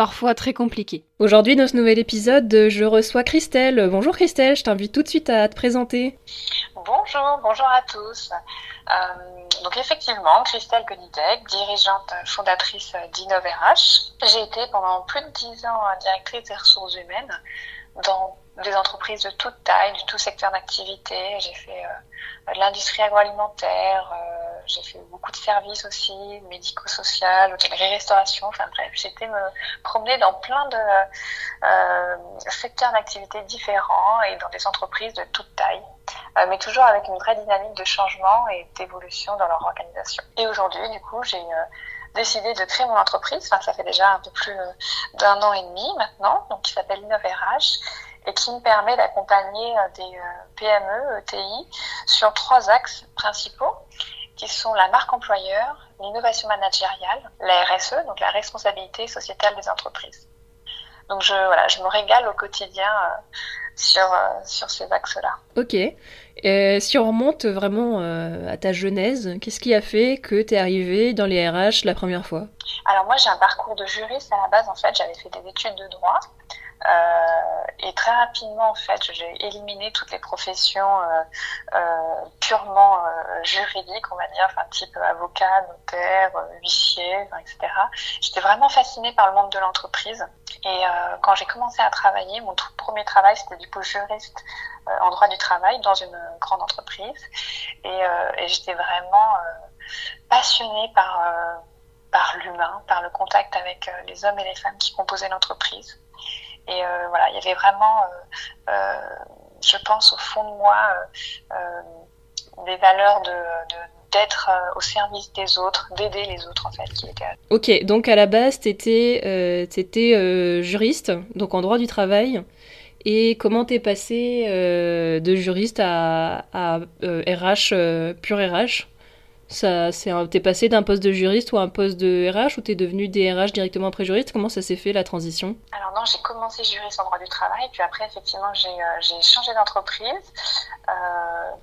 parfois très compliqué. Aujourd'hui, dans ce nouvel épisode, je reçois Christelle. Bonjour Christelle, je t'invite tout de suite à te présenter. Bonjour, bonjour à tous. Euh, donc effectivement, Christelle Gonidec, dirigeante fondatrice d'InnovRH. J'ai été pendant plus de dix ans directrice des ressources humaines dans des entreprises de toute taille, de tout secteur d'activité. J'ai fait euh, de l'industrie agroalimentaire, euh, j'ai fait beaucoup de services aussi, médico-social, hôtellerie-restauration. Enfin bref, été me promener dans plein de euh, secteurs d'activité différents et dans des entreprises de toute taille, mais toujours avec une vraie dynamique de changement et d'évolution dans leur organisation. Et aujourd'hui, du coup, j'ai décidé de créer mon entreprise. Enfin, ça fait déjà un peu plus d'un an et demi maintenant, donc qui s'appelle InnovRH et qui me permet d'accompagner des PME, ETI sur trois axes principaux qui sont la marque employeur, l'innovation managériale, la RSE, donc la responsabilité sociétale des entreprises. Donc je, voilà, je me régale au quotidien sur, sur ces axes-là. Ok. Et si on remonte vraiment euh, à ta genèse, qu'est-ce qui a fait que tu es arrivée dans les RH la première fois? Alors moi j'ai un parcours de juriste à la base en fait, j'avais fait des études de droit euh, et très rapidement en fait j'ai éliminé toutes les professions euh, euh purement euh, juridiques on va dire, enfin type avocat, notaire, huissier, etc. J'étais vraiment fascinée par le monde de l'entreprise et quand j'ai commencé à travailler, mon tout premier travail c'était du coup juriste euh, en droit du travail dans une grande entreprise. Et, euh, j'étais vraiment euh, passionnée par, par l'humain, par le contact avec les hommes et les femmes qui composaient l'entreprise. Et voilà, il y avait vraiment, je pense, au fond de moi, des valeurs de, d'être au service des autres, d'aider les autres en fait. Ok, donc à la base, tu étais, euh, juriste, donc en droit du travail. Et comment t'es passé euh, de juriste à, à RH, euh, euh, pur RH ça, T'es passé d'un poste de juriste ou un poste de RH ou t'es devenu DRH directement après juriste? Comment ça s'est fait la transition? Alors non, j'ai commencé juriste en droit du travail, puis après effectivement j'ai, j'ai changé d'entreprise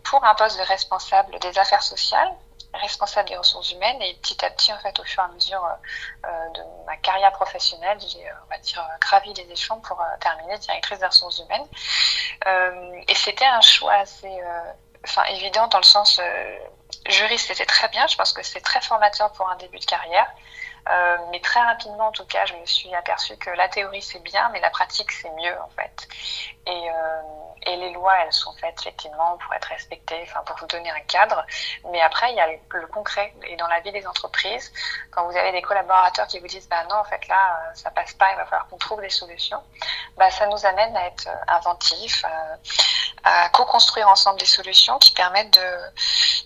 pour un poste de responsable des affaires sociales responsable des ressources humaines et petit à petit, en fait, au fur et à mesure euh, euh, de ma carrière professionnelle, j'ai, euh, on va dire, gravi les échelons pour terminer directrice des ressources humaines. et c'était un choix assez, enfin, évident dans le sens juriste, c'était très bien. Je pense que c'est très formateur pour un début de carrière. Euh, mais très rapidement, en tout cas, je me suis aperçue que la théorie c'est bien, mais la pratique c'est mieux en fait. Et, euh, et, les lois, elles sont faites effectivement pour être respectées, enfin pour vous donner un cadre. Mais après, il y a le, concret. Et dans la vie des entreprises, quand vous avez des collaborateurs qui vous disent, bah non, en fait là, euh, ça passe pas, il va falloir qu'on trouve des solutions. Bah ça nous amène à être inventifs, à, co-construire ensemble des solutions qui permettent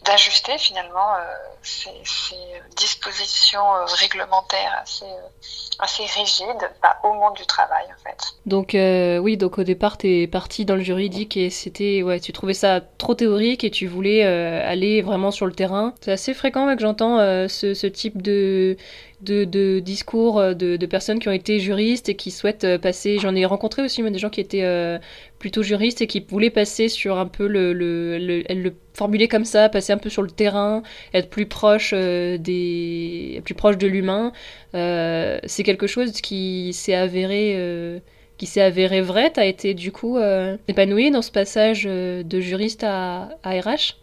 d'ajuster finalement ces, ces, dispositions euh, réglementaires assez assez rigide bah, au monde du travail en fait. Donc euh, oui, donc au départ tu es parti dans le juridique et c'était ouais, tu trouvais ça trop théorique et tu voulais euh, aller vraiment sur le terrain. C'est assez fréquent que j'entends euh, ce, type de de, discours euh, de, personnes qui ont été juristes et qui souhaitent euh, passer. J'en ai rencontré aussi des gens qui étaient euh, plutôt juristes et qui voulaient passer sur un peu le, le, le, le formuler comme ça, passer un peu sur le terrain, être plus proche des, plus proche de l'humain. C'est quelque chose qui s'est avéré. Qui s'est avéré vrai, t'as été du coup euh, épanoui dans ce passage de juriste à, à RH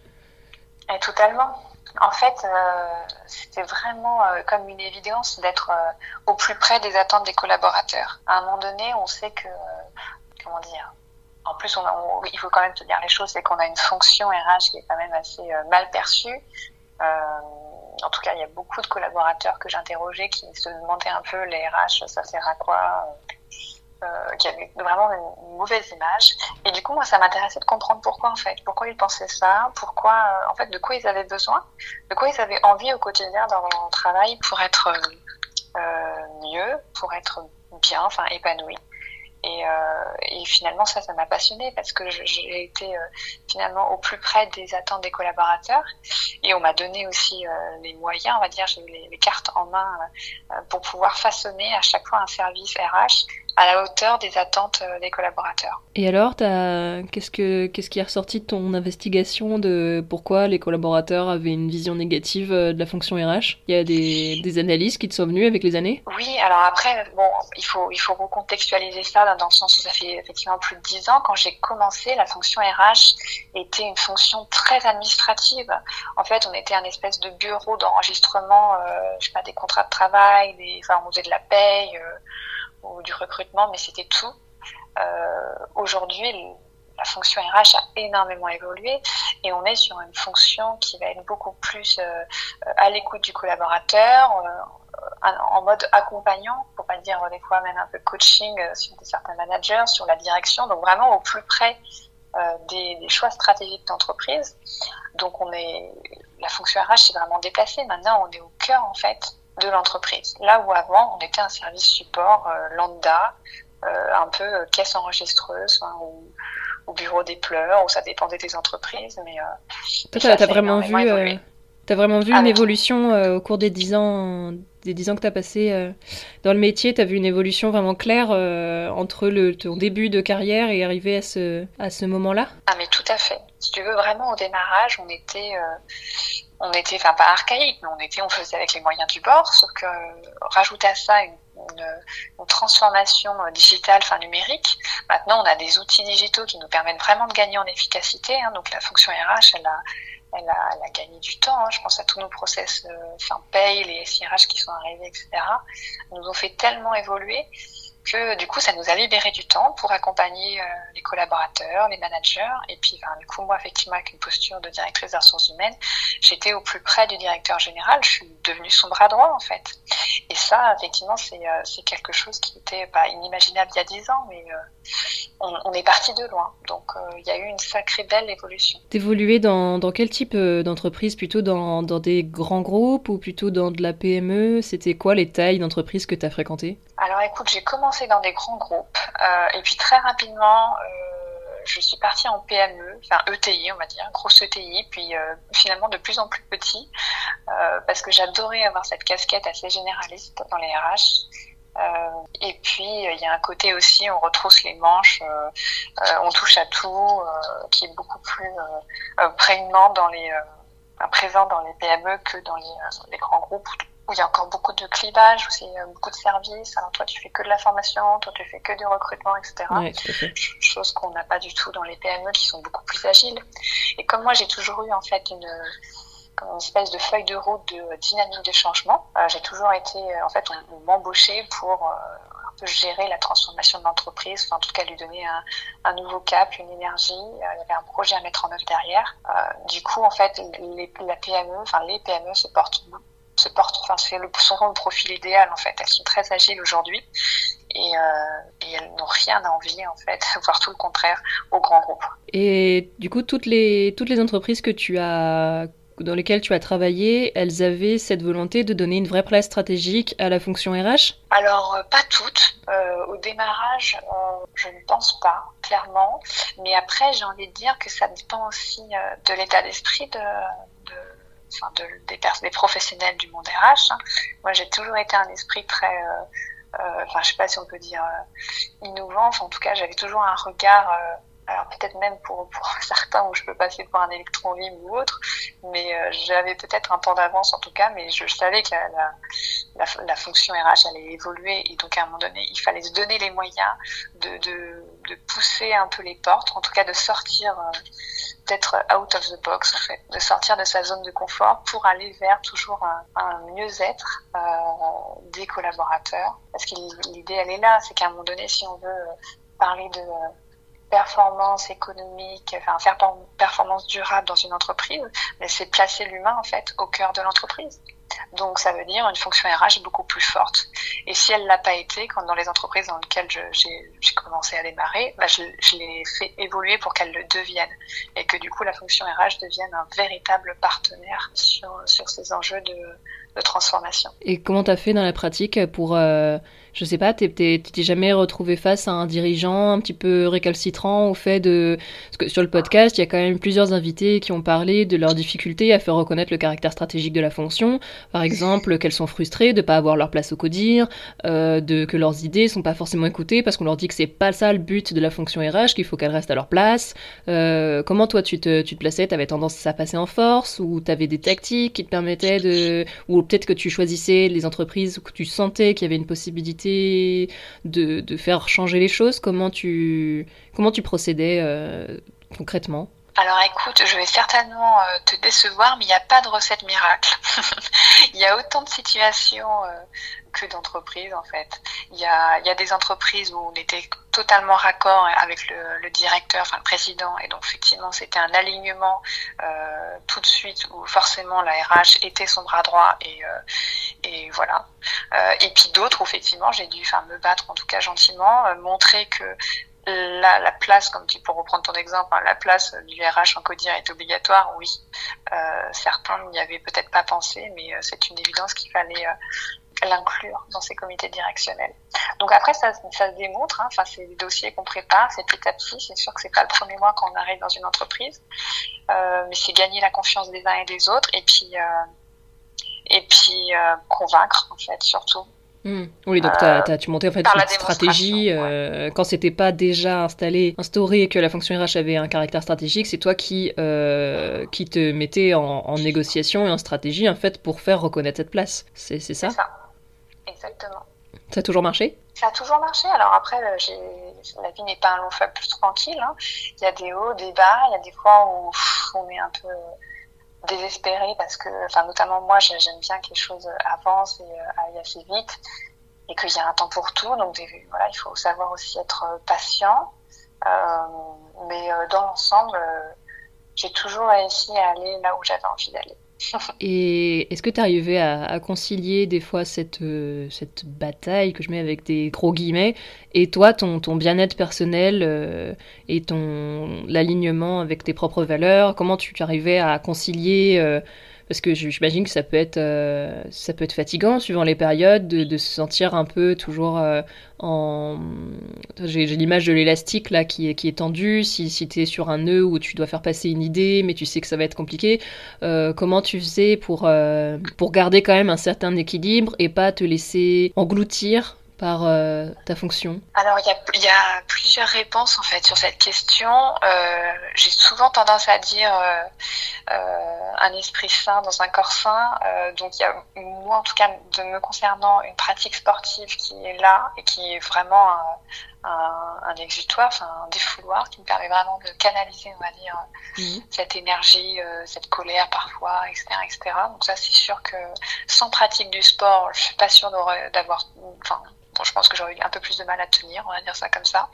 Et Totalement. En fait, euh, c'était vraiment euh, comme une évidence d'être euh, au plus près des attentes des collaborateurs. À un moment donné, on sait que, comment dire, en plus, il faut quand même se dire les choses, c'est qu'on a une fonction RH qui est quand même assez mal perçue. en tout cas, il y a beaucoup de collaborateurs que j'interrogeais qui se demandaient un peu les RH, ça sert à quoi? Euh, qui avait vraiment une, mauvaise image. Et du coup, moi, ça m'intéressait de comprendre pourquoi, en fait, pourquoi ils pensaient ça, pourquoi, euh, en fait, de quoi ils avaient besoin, de quoi ils avaient envie au quotidien dans leur travail pour être euh, mieux, pour être bien, enfin, épanoui. Et, euh, finalement, ça, ça m'a passionné parce que j'ai été euh, finalement au plus près des attentes des collaborateurs. Et on m'a donné aussi euh, les moyens, on va dire, j'ai eu les, cartes en main euh, pour pouvoir façonner à chaque fois un service RH à la hauteur des attentes euh, des collaborateurs. Et alors, qu'est-ce que qu'est-ce qui est ressorti de ton investigation de pourquoi les collaborateurs avaient une vision négative euh, de la fonction RH Il y a des, des, analyses qui te sont venues avec les années? Oui, alors après, bon, il faut il faut recontextualiser ça dans le sens où ça fait effectivement plus de dix ans quand j'ai commencé, la fonction RH était une fonction très administrative. En fait, on était un espèce de bureau d'enregistrement, euh, je sais pas, des contrats de travail, des, enfin, on faisait de la paye. Euh, ou du recrutement, mais c'était tout. Euh, Aujourd'hui, la fonction RH a énormément évolué et on est sur une fonction qui va être beaucoup plus euh, à l'écoute du collaborateur, euh, en mode accompagnant, pour pas dire des fois même un peu coaching euh, sur certains managers, sur la direction, donc vraiment au plus près euh, des, choix stratégiques d'entreprise. Donc on est, la fonction RH s'est vraiment déplacée. Maintenant, on est au cœur en fait de l'entreprise. Là où avant, on était un service support euh, lambda, euh, un peu euh, caisse enregistreuse hein, ou, ou, bureau des pleurs, où ça dépendait des entreprises. Mais toi, tu as, vraiment vu, as vraiment vu une évolution au cours des dix ans, des dix ans que tu as passé dans le métier? Tu as vu une évolution vraiment claire entre le, ton début de carrière et arriver à ce, à ce moment-là? Ah, mais tout à fait. Si tu veux, vraiment, au démarrage, on était on était, enfin pas archaïque, mais on était, on faisait avec les moyens du bord, sauf que rajouter à ça une, une, une transformation digitale, enfin numérique. Maintenant, on a des outils digitaux qui nous permettent vraiment de gagner en efficacité. Hein, donc la fonction RH, elle a, elle a, elle a gagné du temps. Hein. Je pense à tous nos process, euh, enfin paye, les SIRH qui sont arrivés, etc. Nous ont fait tellement évoluer que du coup, ça nous a libéré du temps pour accompagner euh, les collaborateurs, les managers. Et puis, ben, du coup, moi, effectivement, avec une posture de directrice des ressources humaines, j'étais au plus près du directeur général. Je suis devenue son bras droit, en fait. Et ça, effectivement, c'est euh, quelque chose qui était pas inimaginable il y a dix ans, mais euh, on, est parti de loin. Donc, il y a eu une sacrée belle évolution. T'évoluais dans, dans quel type d'entreprise? Plutôt dans, dans des grands groupes ou plutôt dans de la PME C'était quoi les tailles d'entreprise que tu as fréquentées? Alors, écoute, j'ai commencé dans des grands groupes et puis très rapidement je suis partie en PME, enfin ETI, on va dire, grosse ETI, puis euh, finalement de plus en plus petit, euh, parce que j'adorais avoir cette casquette assez généraliste dans les RH. Euh, et puis il y a un côté aussi, on retrousse les manches, on touche à tout, qui est beaucoup plus prégnant dans les, présent dans les PME que dans les, les grands groupes où il y a encore beaucoup de clivage, où c'est euh, beaucoup de services. Alors toi, tu fais que de la formation, toi, tu fais que du recrutement, etc. Ouais, Chose qu'on n'a pas du tout dans les PME qui sont beaucoup plus agiles. Et comme moi, j'ai toujours eu en fait une, une espèce de feuille de route de dynamique de changement, euh, j'ai toujours été, euh, en fait, on, on m'embauchait pour euh, un peu gérer la transformation de l'entreprise, enfin, en tout cas lui donner un, un nouveau cap, une énergie. il y avait un projet à mettre en œuvre derrière. du coup, en fait, les, la PME, enfin les PME se portent se portent, enfin, c'est le, sont le profil idéal en fait. Elles sont très agiles aujourd'hui et, euh, et, elles n'ont rien à envier en fait, voire tout le contraire aux grands groupes. Et du coup, toutes les, toutes les entreprises que tu as dans lesquelles tu as travaillé, elles avaient cette volonté de donner une vraie place stratégique à la fonction RH Alors, euh, pas toutes. Euh, au démarrage, euh, je ne pense pas, clairement. Mais après, j'ai envie de dire que ça dépend aussi euh, de l'état d'esprit de, de enfin de, des, professionnels du monde RH. Hein. Moi, j'ai toujours été un esprit très, euh, euh, enfin, je sais pas si on peut dire euh, innovant. En tout cas, j'avais toujours un regard. Alors peut-être même pour, certains où je peux passer pour un électron libre ou autre, mais j'avais peut-être un temps d'avance en tout cas, mais je, savais que la, fonction RH allait évoluer et donc à un moment donné, il fallait se donner les moyens de, pousser un peu les portes, en tout cas de sortir d'être out of the box de sortir de sa zone de confort pour aller vers toujours un, mieux-être euh, des collaborateurs. Parce que l'idée elle est là, c'est qu'à un moment donné, si on veut parler de performance économique, enfin faire performance durable dans une entreprise, c'est placer l'humain en fait au cœur de l'entreprise. Donc ça veut dire une fonction RH beaucoup plus forte. Et si elle l'a pas été, quand dans les entreprises dans lesquelles j'ai commencé à démarrer, bah je, l'ai fait évoluer pour qu'elle le devienne et que du coup la fonction RH devienne un véritable partenaire sur, ces enjeux de, transformation. Et comment tu as fait dans la pratique pour je sais pas, tu t'es jamais retrouvé face à un dirigeant un petit peu récalcitrant au fait de... Parce que sur le podcast, il y a quand même plusieurs invités qui ont parlé de leurs difficultés à faire reconnaître le caractère stratégique de la fonction. Par exemple, qu'elles sont frustrées de ne pas avoir leur place au codir, euh, de, que leurs idées sont pas forcément écoutées parce qu'on leur dit que c'est pas ça le but de la fonction RH, qu'il faut qu'elles restent à leur place. Euh, comment toi tu te, tu te plaçais? T'avais tendance à passer en force ou t'avais des tactiques qui te permettaient de... Ou peut-être que tu choisissais les entreprises où tu sentais qu'il y avait une possibilité de, faire changer les choses? Comment tu, comment tu procédais euh, concrètement? Alors écoute, je vais certainement euh, te décevoir, mais il n'y a pas de recette miracle. il y a autant de situations euh, que d'entreprises en fait. Il y a, il y a des entreprises où on était totalement raccord avec le, directeur, enfin le président, et donc effectivement c'était un alignement euh, tout de suite où forcément la RH était son bras droit et, euh, et voilà. Euh, et puis d'autres où effectivement j'ai dû me battre en tout cas gentiment, montrer que la, la, place, comme tu pour reprendre ton exemple, hein, la place du RH en codir est obligatoire, oui. Certains n'y avaient peut-être pas pensé, mais c'est une évidence qu'il fallait l'inclure dans ces comités directionnels. Donc après, ça, ça se démontre. Hein, enfin, c'est des dossiers qu'on prépare, c'est petit à petit. C'est sûr que c'est pas le premier mois qu'on arrive dans une entreprise, euh, mais c'est gagner la confiance des uns et des autres, et puis et puis convaincre en fait surtout Hmm. Oui, donc as, as, tu montais en fait une stratégie euh, quand c'était pas déjà installé, instauré et que la fonction RH avait un caractère stratégique, c'est toi qui euh, qui te mettais en, négociation et en stratégie en fait pour faire reconnaître cette place. C'est ça? C'est ça. Exactement. Ça a toujours marché Ça a toujours marché. Alors après, euh, la vie n'est pas un long fleuve plus tranquille. Hein. Il y a des hauts, des bas. Il y a des fois où on est un peu désespérée parce que, enfin, notamment moi, j'aime bien que les choses avancent et euh, aillent assez vite et qu'il y a un temps pour tout. Donc, voilà, il faut savoir aussi être patient. Euh, mais euh, dans l'ensemble, j'ai toujours réussi à aller là où j'avais envie d'aller. Et est-ce que tu arrivais à, à, concilier des fois cette, euh, cette bataille que je mets avec des gros guillemets et toi, ton, ton bien-être personnel euh, et ton l'alignement avec tes propres valeurs? Comment tu arrivais à concilier euh, parce que j'imagine que ça peut être euh, ça peut être fatigant suivant les périodes de, se sentir un peu toujours euh, en j'ai l'image de l'élastique là qui est tendu. Si tu es sur un nœud où tu dois faire passer une idée mais tu sais que ça va être compliqué euh, comment tu faisais pour pour garder quand même un certain équilibre et pas te laisser engloutir par euh, ta fonction Alors, il y, y a, plusieurs réponses en fait sur cette question. Euh, J'ai souvent tendance à dire euh, un esprit sain dans un corps sain. Donc, il y a, moi en tout cas, de me concernant, une pratique sportive qui est là et qui est vraiment un, un, un exutoire, enfin un défouloir qui me permet vraiment de canaliser, on va dire, mmh. cette énergie, cette colère parfois, etc., etc. Donc ça, c'est sûr que sans pratique du sport, je suis pas sûre d'avoir, enfin, je pense que j'aurais eu un peu plus de mal à tenir, on va dire ça comme ça.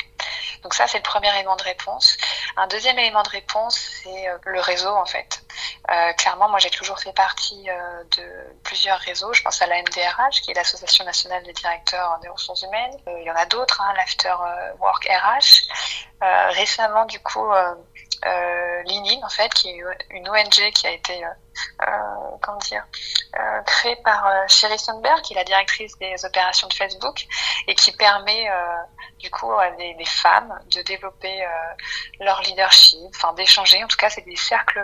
Donc ça, c'est le premier élément de réponse. Un deuxième élément de réponse, c'est euh, le réseau en fait. Euh, clairement, moi, j'ai toujours fait partie euh, de plusieurs réseaux. Je pense à la MDRH, qui est l'Association nationale des directeurs des ressources humaines. Il y en a d'autres, hein, l'After Work RH. Récemment, du coup, euh, Linin, en fait, qui est une ONG qui a été, comment dire, euh, créée par euh, Sherry Sandberg, qui est la directrice des opérations de Facebook, et qui permet, euh, du coup, à des, des, femmes de développer leur leadership, enfin d'échanger. En tout cas, c'est des cercles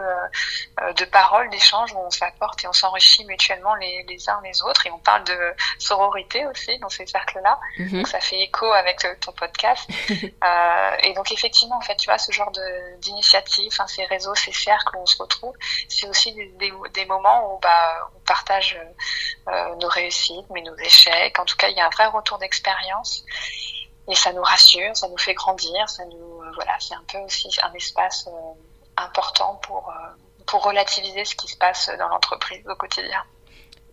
de parole, d'échange où on s'apporte et on s'enrichit mutuellement les, les, uns les autres, et on parle de sororité aussi dans ces cercles-là. Mm -hmm. Donc ça fait écho avec ton podcast. et donc effectivement, en fait, tu vois, ce genre d'initiative hein, ces réseaux, ces cercles où on se retrouve, c'est aussi des, des, moments où bah, on partage euh, nos réussites, mais nos échecs. En tout cas, il y a un vrai retour d'expérience et ça nous rassure, ça nous fait grandir, ça nous euh, voilà, c'est un peu aussi un espace euh, important pour euh, pour relativiser ce qui se passe dans l'entreprise au quotidien.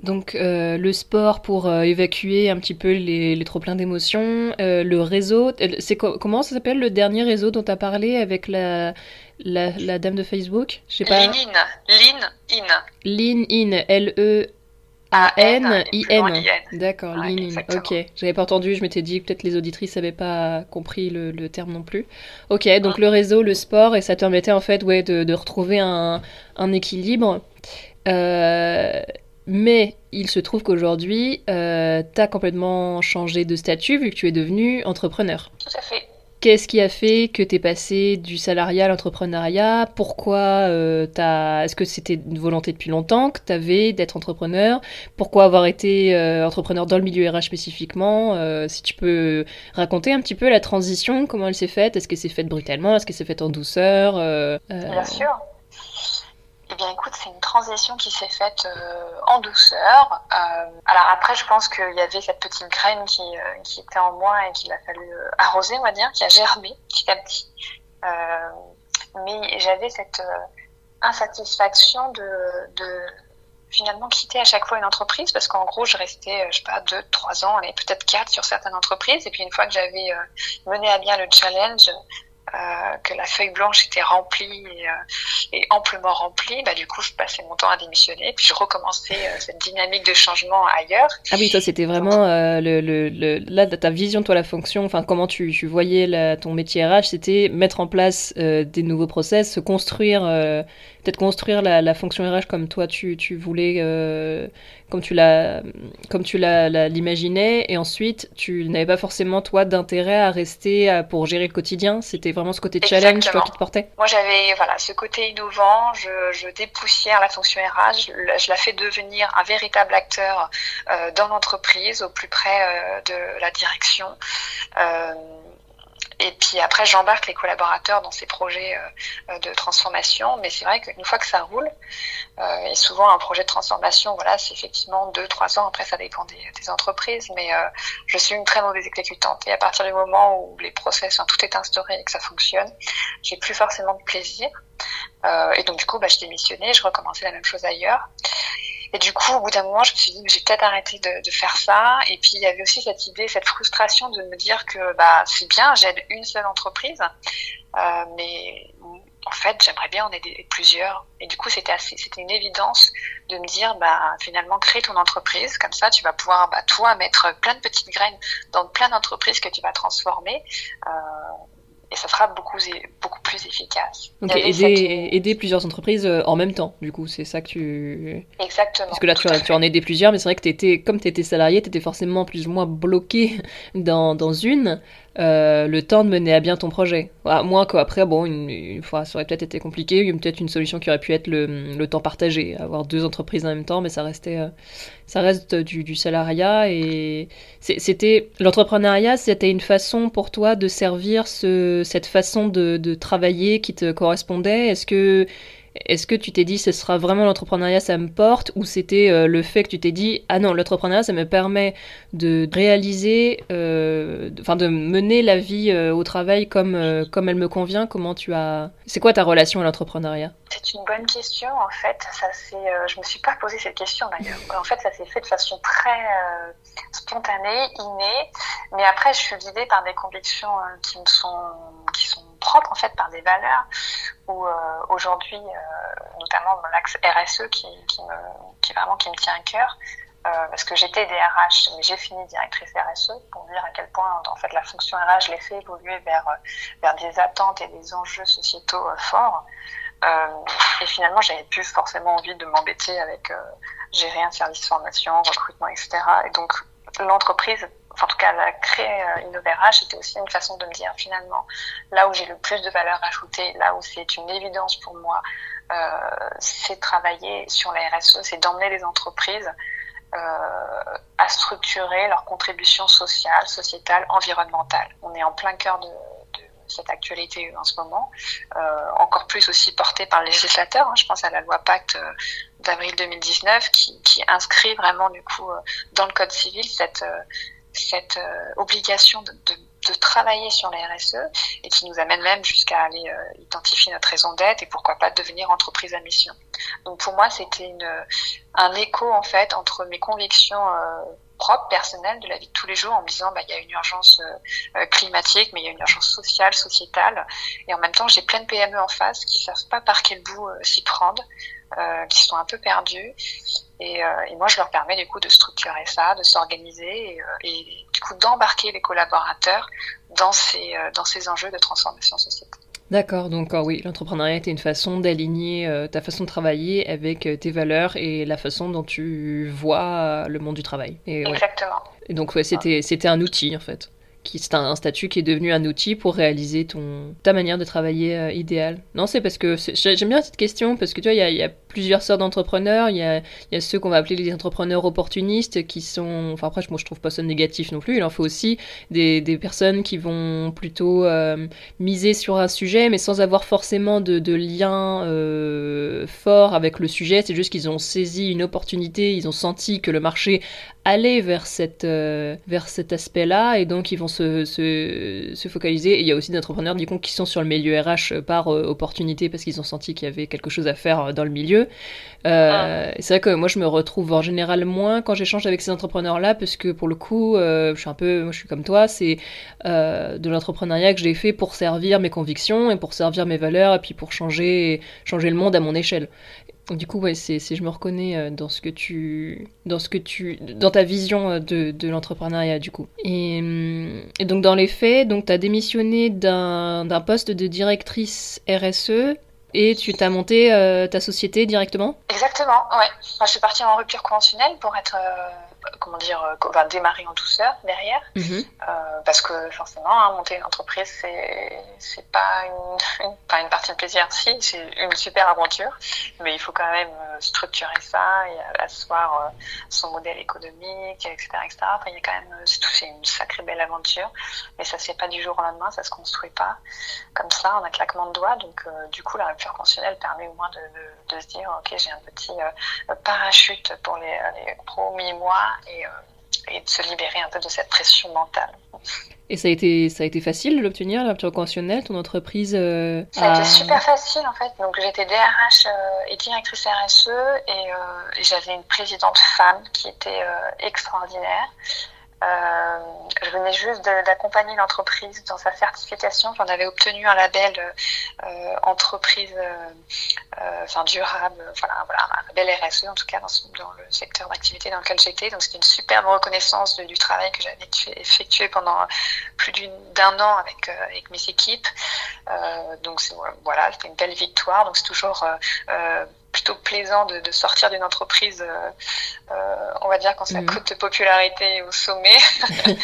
Donc euh, le sport pour euh, évacuer un petit peu les, les trop pleins d'émotions, euh, le réseau, c'est co comment ça s'appelle le dernier réseau dont tu as parlé avec la, la, la, dame de Facebook Je sais pas. Lean In. Lean In. L-E. A-N, I-N. D'accord, Lean In. Ok, j'avais pas entendu, je m'étais dit peut-être les auditrices n'avaient pas compris le, le, terme non plus. Ok, donc ah. le réseau, le sport, et ça te permettait en fait ouais, de, de retrouver un, un équilibre. Euh, Mais il se trouve qu'aujourd'hui, euh, tu as complètement changé de statut vu que tu es devenu entrepreneur. Tout à fait. Qu'est-ce qui a fait que tu es passé du salariat à l'entrepreneuriat? Pourquoi euh, t'as... Est-ce que c'était une volonté depuis longtemps que tu avais d'être entrepreneur? Pourquoi avoir été euh, entrepreneur dans le milieu RH spécifiquement? Euh, Si tu peux raconter un petit peu la transition, comment elle s'est faite? Est-ce qu'elle s'est faite brutalement? Est-ce qu'elle s'est faite en douceur? Bien sûr. Bien, écoute, c'est une transition qui s'est faite euh, en douceur. Euh, alors après, je pense qu'il y avait cette petite graine qui, euh, qui était en moi et qu'il a fallu arroser, on va dire, qui a germé petit à petit. mais j'avais cette insatisfaction de, finalement quitter à chaque fois une entreprise parce qu'en gros, je restais, je sais pas, deux, trois ans, peut-être quatre sur certaines entreprises. Et puis une fois que j'avais mené à bien le challenge, euh, que la feuille blanche était remplie et, euh, amplement remplie, bah, du coup, je passais mon temps à démissionner, puis je recommençais euh, cette dynamique de changement ailleurs. Ah oui, toi, c'était vraiment le, le, le, là, ta vision, toi, la fonction, enfin, comment tu, tu voyais la, ton métier RH, c'était mettre en place des nouveaux process, se construire peut-être construire la, la, fonction RH comme toi tu, tu voulais, euh, comme tu l'as, comme tu l'imaginais, et ensuite tu n'avais pas forcément toi d'intérêt à rester pour gérer le quotidien. C'était vraiment ce côté challenge toi qui te portait. Moi j'avais voilà ce côté innovant. Je, je dépoussière la fonction RH. Je, je, la fais devenir un véritable acteur euh, dans l'entreprise, au plus près euh, de la direction. Et puis après, j'embarque les collaborateurs dans ces projets euh, euh, de transformation. Mais c'est vrai qu'une fois que ça roule, euh, et souvent un projet de transformation, voilà, c'est effectivement deux, trois ans. Après, ça dépend des, entreprises. Mais je suis une très mauvaise exécutante. Et à partir du moment où les process, tout est instauré et que ça fonctionne, j'ai plus forcément de plaisir. Euh, et donc du coup, bah, je démissionnais, je recommençais la même chose ailleurs. Et du coup, au bout d'un moment, je me suis dit, j'ai peut-être arrêté de, de, faire ça. Et puis, il y avait aussi cette idée, cette frustration de me dire que bah, c'est bien, j'aide une seule entreprise, euh, mais en fait, j'aimerais bien en aider plusieurs. Et du coup, c'était assez, c'était une évidence de me dire, bah, finalement, crée ton entreprise. Comme ça, tu vas pouvoir, bah, toi, mettre plein de petites graines dans plein d'entreprises que tu vas transformer. Euh, et ça sera beaucoup, beaucoup plus efficace. Donc aider, aider, plusieurs entreprises euh, en même temps, du coup, c'est ça que tu... Exactement. Parce que là, tu, tu en aidé plusieurs, mais c'est vrai que étais, comme tu étais salarié, tu étais forcément plus ou moins bloqué dans, dans une. Euh, le temps de mener à bien ton projet. À moins qu'après, bon, une, fois, ça aurait peut-être été compliqué, il y a peut-être une solution qui aurait pu être le, temps partagé, avoir deux entreprises en même temps, mais ça restait, euh, ça reste du, du salariat et c'était l'entrepreneuriat, c'était une façon pour toi de servir ce, cette façon de, de travailler qui te correspondait? Est-ce que est-ce que tu t'es dit ce sera vraiment l'entrepreneuriat, ça me porte, ou c'était euh, le fait que tu t'es dit ah non, l'entrepreneuriat, ça me permet de réaliser, euh, enfin de mener la vie euh, au travail comme, comme elle me convient? Comment tu as. C'est quoi ta relation à l'entrepreneuriat? C'est une bonne question en fait. Ça je me suis pas posé cette question d'ailleurs. En fait, ça s'est fait de façon très spontanée, innée, mais après, je suis guidée par des convictions qui me sont qui sont propres en fait par des valeurs où euh, aujourd'hui euh, notamment l'axe RSE qui, me, vraiment qui me tient à cœur euh, parce que j'étais DRH mais j'ai fini directrice RSE pour dire à quel point en fait la fonction RH l'ai fait évoluer vers vers des attentes et des enjeux sociétaux forts. Et finalement j'avais plus forcément envie de m'embêter avec gérer un service formation recrutement etc et donc l'entreprise en tout cas, la créer euh, InnoverH, c'était aussi une façon de me dire finalement, là où j'ai le plus de valeur ajoutée, là où c'est une évidence pour moi, euh, c'est travailler sur la RSE, c'est d'emmener les entreprises euh, à structurer leur contribution sociale, sociétale, environnementale. On est en plein cœur de, cette actualité en ce moment, encore plus aussi portée par le législateur. Hein, je pense à la loi Pacte d'avril 2019 qui, qui, inscrit vraiment du coup dans le code civil cette cette euh, obligation de, de, travailler sur les RSE et qui nous amène même jusqu'à aller euh, identifier notre raison d'être et pourquoi pas devenir entreprise à mission. Donc pour moi, c'était un écho en fait entre mes convictions euh, propres, personnelles de la vie de tous les jours en me disant bah il y a une urgence climatique mais il y a une urgence sociale, sociétale et en même temps j'ai plein de PME en face qui savent pas par quel bout s'y prendre, qui sont un peu perdus et, euh, et, moi, je leur permets du coup de structurer ça, de s'organiser et, euh, et, du coup d'embarquer les collaborateurs dans ces, euh, dans ces enjeux de transformation sociétale. D'accord, donc ah oui, l'entrepreneuriat était une façon d'aligner euh, ta façon de travailler avec euh, tes valeurs et la façon dont tu vois le monde du travail. Et, Exactement. Et donc ouais, c'était, c'était un outil en fait c'est un, statut qui est devenu un outil pour réaliser ton, ta manière de travailler euh, idéale. Non, c'est parce que j'aime bien cette question parce que tu vois, il y a, plusieurs sortes d'entrepreneurs. Il y a, y a, ceux qu'on va appeler les entrepreneurs opportunistes qui sont, enfin après, moi je trouve pas ça négatif non plus. Il en faut aussi des, des personnes qui vont plutôt euh, miser sur un sujet, mais sans avoir forcément de, de lien euh, fort avec le sujet. C'est juste qu'ils ont saisi une opportunité, ils ont senti que le marché aller vers, cette, euh, vers cet aspect-là et donc ils vont se, se, se, focaliser. Et il y a aussi des entrepreneurs du coup, qui sont sur le milieu RH par opportunité parce qu'ils ont senti qu'il y avait quelque chose à faire dans le milieu. Ah. C'est vrai que moi je me retrouve en général moins quand j'échange avec ces entrepreneurs-là parce que pour le coup, je suis un peu, moi je suis comme toi, c'est de l'entrepreneuriat que j'ai fait pour servir mes convictions et pour servir mes valeurs et puis pour changer, changer le monde à mon échelle. Du coup, ouais, c'est, je me reconnais euh, dans ce que tu, dans ce que tu, dans ta vision euh, de, de l'entrepreneuriat, du coup. Et, et, donc, dans les faits, donc, tu as démissionné d'un, d'un poste de directrice RSE et tu t'as monté euh, ta société directement? Exactement, ouais. Moi, je suis partie en rupture conventionnelle pour être comment dire, euh, démarrer en douceur derrière. Mhm. Euh, parce que forcément, hein, monter une entreprise, c'est, pas une, pas une partie de plaisir, si, c'est une super aventure, mais il faut quand même euh, structurer ça et asseoir son modèle économique, etc. etc. il y a quand même, c'est, une sacrée belle aventure, mais ça se fait pas du jour au lendemain, ça se construit pas comme ça, en un claquement de doigts. Donc, du coup, la rupture conventionnelle permet au moins de, de, de se dire, ok, j'ai un petit parachute pour les, les premiers mois et, de se libérer un peu de cette pression mentale. Et ça a été, ça a été facile de l'obtenir, la rupture conventionnelle, ton entreprise euh, Ça a été super facile en fait. Donc j'étais DRH euh, et directrice RSE et, et j'avais une présidente femme qui était extraordinaire. Euh, je venais juste d'accompagner l'entreprise dans sa certification. J'en avais obtenu un label euh, entreprise euh, enfin durable, voilà, voilà, un label RSE en tout cas dans, le secteur d'activité dans lequel j'étais. Donc c'était une superbe reconnaissance du travail que j'avais effectué pendant plus d'un an avec, avec mes équipes. donc voilà, c'était une belle victoire. Donc c'est toujours plutôt plaisant de, sortir d'une entreprise, euh, euh, on va dire, quand sa mhm. cote de popularité est au sommet.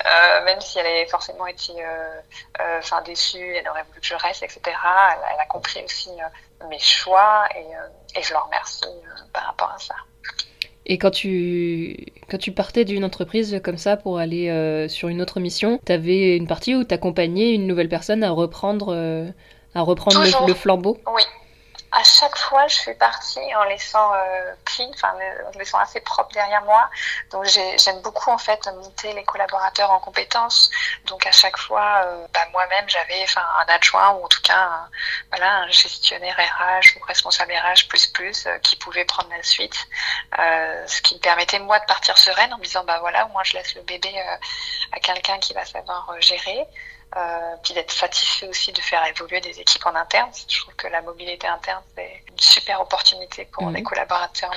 Euh, même si elle avait forcément été enfin déçue, elle aurait voulu que je reste, etc. Elle, a compris aussi mes choix et, et, je la remercie par rapport à ça. Et quand tu, quand tu partais d'une entreprise comme ça pour aller sur une autre mission, tu avais une partie où tu accompagnais une nouvelle personne à reprendre, à reprendre le, flambeau? Oui, à chaque fois, je suis partie en laissant euh, clean, enfin, en laissant assez propre derrière moi. Donc, j'aime beaucoup en fait monter les collaborateurs en compétences. Donc, à chaque fois, euh, bah, moi-même, j'avais enfin un adjoint ou en tout cas, un, voilà, un gestionnaire RH ou responsable RH plus plus euh, qui pouvait prendre la suite, euh, ce qui me permettait moi de partir sereine en me disant bah voilà, au moins je laisse le bébé à quelqu'un qui va savoir gérer. Euh, puis d'être satisfait aussi de faire évoluer des équipes en interne. Je trouve que la mobilité interne, c'est une super opportunité pour les mhm. collaborateurs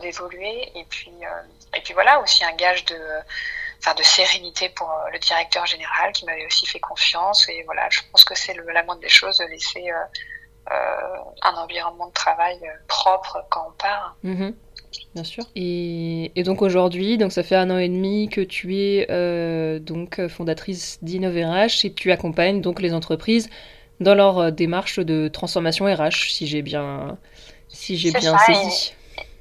d'évoluer. Et puis, euh, et puis voilà, aussi un gage de, enfin, de sérénité pour le directeur général qui m'avait aussi fait confiance. Et voilà, je pense que c'est la moindre des choses de laisser euh, un environnement de travail propre quand on part. Mhm. Bien sûr. Et, donc aujourd'hui, donc ça fait un an et demi que tu es euh, donc fondatrice d'InnoveRH et tu accompagnes donc les entreprises dans leur euh, démarche de transformation RH, si j'ai bien, si j'ai bien saisi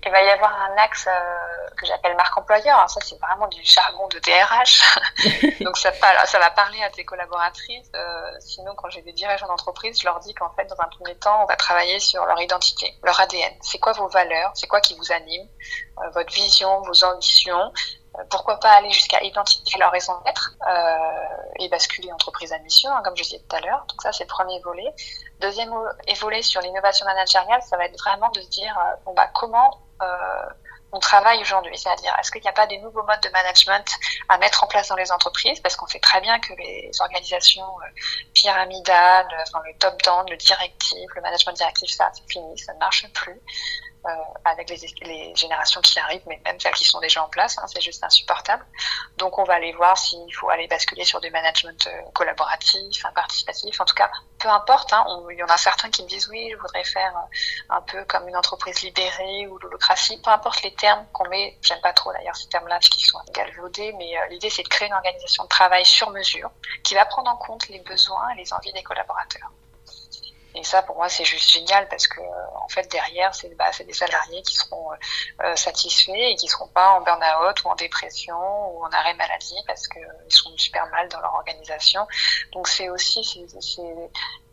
il va y avoir un axe euh, que j'appelle marque employeur. Alors ça, c'est vraiment du jargon de DRH. Donc ça, ça va parler à tes collaboratrices. Euh, sinon, quand j'ai des dirigeants d'entreprise, je leur dis qu'en fait, dans un premier temps, on va travailler sur leur identité, leur ADN. C'est quoi vos valeurs? C'est quoi qui vous anime? Euh, Votre vision, vos ambitions? Pourquoi pas aller jusqu'à identifier leur raison d'être et basculer entreprise à mission, hein, comme je disais tout à l'heure. Donc ça, c'est le premier volet. Deuxième volet sur l'innovation managériale, ça va être vraiment de se dire bon bah comment euh, on travaille aujourd'hui C'est-à-dire, est-ce qu'il n'y a pas des nouveaux modes de management à mettre en place dans les entreprises? Parce qu'on sait très bien que les organisations euh, pyramidales, enfin, le top-down, le directif, le management directif, ça, c'est fini, ça ne marche plus. Euh, avec les, générations qui arrivent, mais même celles qui sont déjà en place, hein, c'est juste insupportable. Donc on va aller voir s'il faut aller basculer sur du management euh, collaboratif, participatif, en tout cas, peu importe. Hein, il y en a certains qui me disent oui, je voudrais faire euh, un peu comme une entreprise libérée ou l'holocratie, peu importe les termes qu'on met, j'aime pas trop d'ailleurs ces termes-là qui sont galvaudés, mais l'idée c'est de créer une organisation de travail sur mesure qui va prendre en compte les besoins et les envies des collaborateurs. Et ça, pour moi, c'est juste génial parce que, en fait, derrière, c'est bah, des salariés qui seront euh, satisfaits et qui seront pas en burn-out ou en dépression ou en arrêt maladie parce qu'ils sont super mal dans leur organisation. Donc, c'est aussi ces,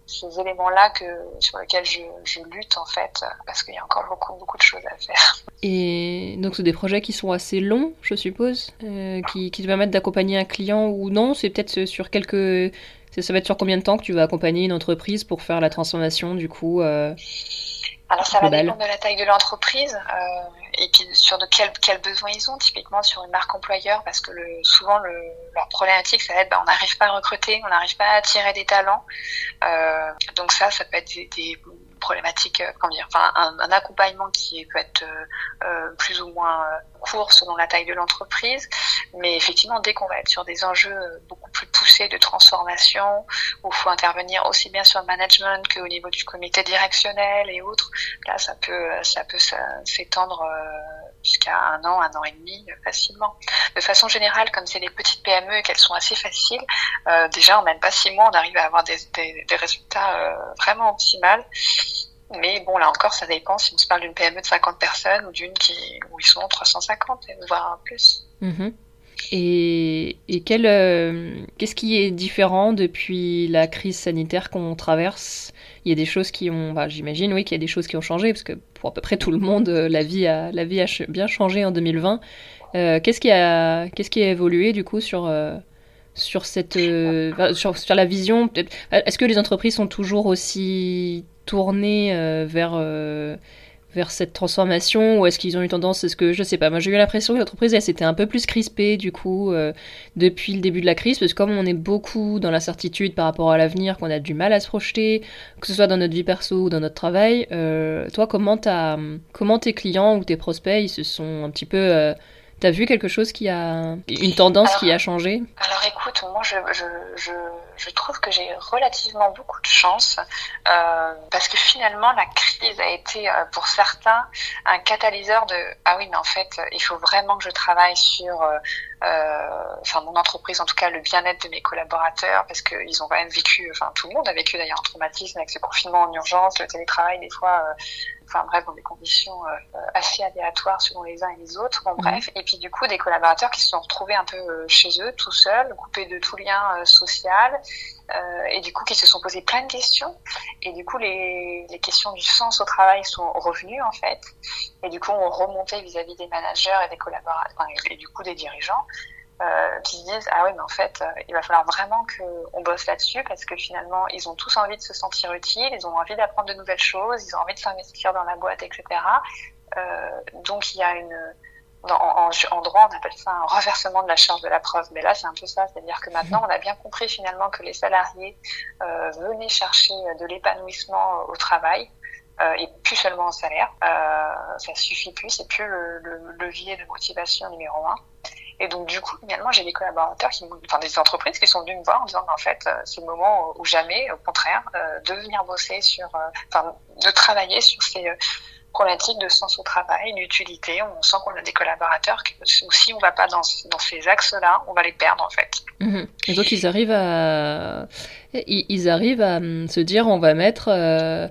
ces, éléments-là sur lesquels je, lutte en fait parce qu'il y a encore beaucoup beaucoup de choses à faire. Et donc c'est des projets qui sont assez longs, je suppose, euh, qui, qui te permettent d'accompagner un client ou non? C'est peut-être sur quelques ça va être sur combien de temps que tu vas accompagner une entreprise pour faire la transformation du coup euh, Alors ça va dépendre de la taille de l'entreprise euh, et puis sur de quels quel besoins ils ont. Typiquement sur une marque employeur, parce que le, souvent le, leur problématique ça va être bah, on n'arrive pas à recruter, on n'arrive pas à attirer des talents. Euh, donc ça, ça peut être des, des problématique, euh, comment dire, enfin un, un, accompagnement qui peut être plus ou moins court selon la taille de l'entreprise, mais effectivement dès qu'on va être sur des enjeux beaucoup plus poussés de transformation, où il faut intervenir aussi bien sur le management qu'au niveau du comité directionnel et autres, là ça peut ça peut s'étendre jusqu'à un an, un an et demi facilement. De façon générale, comme c'est des petites PME et qu'elles sont assez faciles, euh, déjà en même pas six mois, on arrive à avoir des, résultats euh, vraiment optimales. Mais bon, là encore, ça dépend si on se parle d'une PME de 50 personnes ou d'une où ils sont 350, voire plus. Mm Et, euh, qu'est-ce qui est différent depuis la crise sanitaire qu'on traverse? Il y a des choses qui ont, j'imagine, oui, qu'il y a des choses qui ont changé, parce que pour à peu près tout le monde, euh, la vie a, bien changé en 2020. Euh, qu'est-ce qui a, qu'est-ce qui a évolué du coup sur sur cette, sur, la vision? Est-ce que les entreprises sont toujours aussi tournées vers vers cette transformation ou est-ce qu'ils ont eu tendance est ce que je sais pas moi j'ai eu l'impression que l'entreprise elle s'était un peu plus crispée du coup euh, depuis le début de la crise parce que comme on est beaucoup dans l'incertitude par rapport à l'avenir qu'on a du mal à se projeter que ce soit dans notre vie perso ou dans notre travail euh, toi comment comment tes clients ou tes prospects ils se sont un petit peu euh, T'as vu quelque chose qui a une tendance alors, qui a changé? Alors écoute, moi je, je, je, je trouve que j'ai relativement beaucoup de chance euh, parce que finalement la crise a été euh, pour certains un catalyseur de ah oui mais en fait il faut vraiment que je travaille sur euh, euh enfin mon entreprise en tout cas le bien-être de mes collaborateurs parce qu'ils ont quand même vécu enfin tout le monde a vécu d'ailleurs un traumatisme avec ce confinement en urgence le télétravail des fois euh, enfin bref, dans des conditions euh, assez aléatoires selon les uns et les autres, bon, bref. Et puis du coup, des collaborateurs qui se sont retrouvés un peu euh, chez eux, tout seuls, coupés de tout lien euh, social, euh, et du coup qui se sont posés plein de questions. Et du coup, les, les questions du sens au travail sont revenues en fait. Et du coup, on remontait vis-à-vis -vis des managers et des collaborateurs, et du coup des dirigeants euh, qui disent ah oui mais en fait euh, il va falloir vraiment qu'on bosse là-dessus parce que finalement ils ont tous envie de se sentir utiles, ils ont envie d'apprendre de nouvelles choses, ils ont envie de s'investir dans la boîte, etc. Euh, donc il y a une en, en, droit on appelle ça un renversement de la charge de la preuve, mais là c'est un peu ça, c'est-à-dire que maintenant on a bien compris finalement que les salariés euh, venaient chercher de l'épanouissement au travail. Euh, et plus seulement au salaire, euh, ça suffit plus, c'est plus le, le levier de motivation numéro un. Et donc, du coup, finalement, j'ai des collaborateurs, qui, enfin des entreprises qui sont venues me voir en disant, en fait, euh, c'est le moment ou jamais, au contraire, euh, de venir bosser sur, euh, enfin, de travailler sur ces problématiques de sens au travail, d'utilité. On sent qu'on a des collaborateurs qui, si on va pas dans, dans ces axes-là, on va les perdre, en fait. Mmh. Et donc, ils arrivent à, ils arrivent à hum, se dire, on va mettre, euh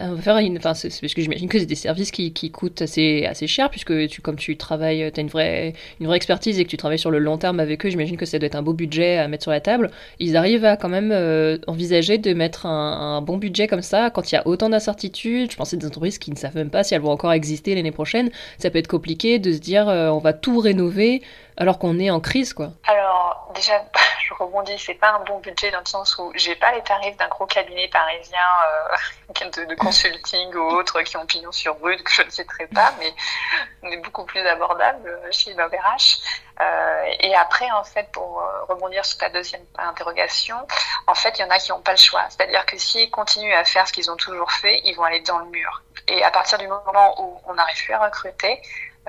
on va faire une, enfin, parce que j'imagine que c'est des services qui, qui coûtent assez, assez cher, puisque tu, comme tu travailles, tu as une vraie, une vraie expertise et que tu travailles sur le long terme avec eux, j'imagine que ça doit être un beau budget à mettre sur la table. Ils arrivent à quand même euh, envisager de mettre un, un, bon budget comme ça quand il y a autant d'incertitudes. Je pensais des entreprises qui ne savent même pas si elles vont encore exister l'année prochaine. Ça peut être compliqué de se dire euh, on va tout rénover alors qu'on est en crise, quoi. Alors, déjà, je rebondis, c'est pas un bon budget dans le sens où j'ai pas les tarifs d'un gros cabinet parisien euh, de, consulting ou autres qui ont pignon sur rue, que je ne citerai pas, mais on est beaucoup plus abordable chez l'OVRH. Euh, et après, en fait, pour euh, rebondir sur ta deuxième interrogation, en fait, il y en a qui n'ont pas le choix. C'est-à-dire que s'ils continuent à faire ce qu'ils ont toujours fait, ils vont aller dans le mur. et à partir du moment où on n'arrive plus à recruter,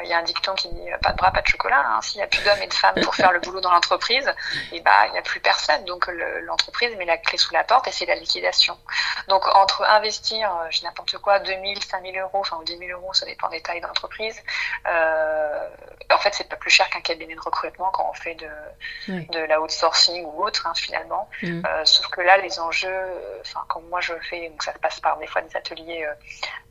il y a un dicton qui dit pas de bras, pas de chocolat. Hein. S'il n'y a plus d'hommes et de femmes pour faire le boulot dans l'entreprise, et eh bah, il n'y a plus personne. Donc l'entreprise met la clé sous la porte et c'est la liquidation. Donc entre investir, euh, je n'importe quoi, 2000, 5000 euros, enfin 10 000 euros, ça dépend des tailles d'entreprise, euh, en fait, c'est pas plus cher qu'un cabinet de recrutement quand on fait de, de la outsourcing ou autre, hein, finalement. Mm. Euh, sauf que là, les enjeux, enfin, comme moi je fais, donc ça passe par des fois des ateliers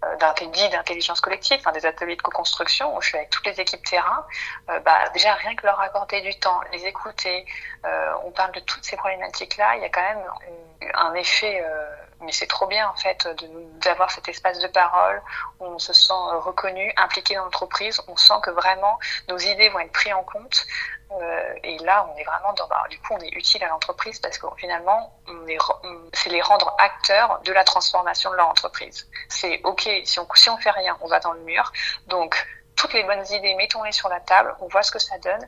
euh, d'intelligence collective, enfin, des ateliers de co-construction où je suis avec toutes les équipes terrain, euh, bah, déjà rien que leur accorder du temps, les écouter, euh, on parle de toutes ces problématiques-là, il y a quand même un effet, euh, mais c'est trop bien en fait d'avoir cet espace de parole on se sent reconnu, impliqué dans l'entreprise, on sent que vraiment nos idées vont être prises en compte. et là, on est vraiment dans, bah, du coup, on est utile à l'entreprise parce que finalement, c'est les rendre acteurs de la transformation de leur entreprise. C'est ok, si on si on fait rien, on va dans le mur. Donc toutes les bonnes idées, mettons-les sur la table, on voit ce que ça donne.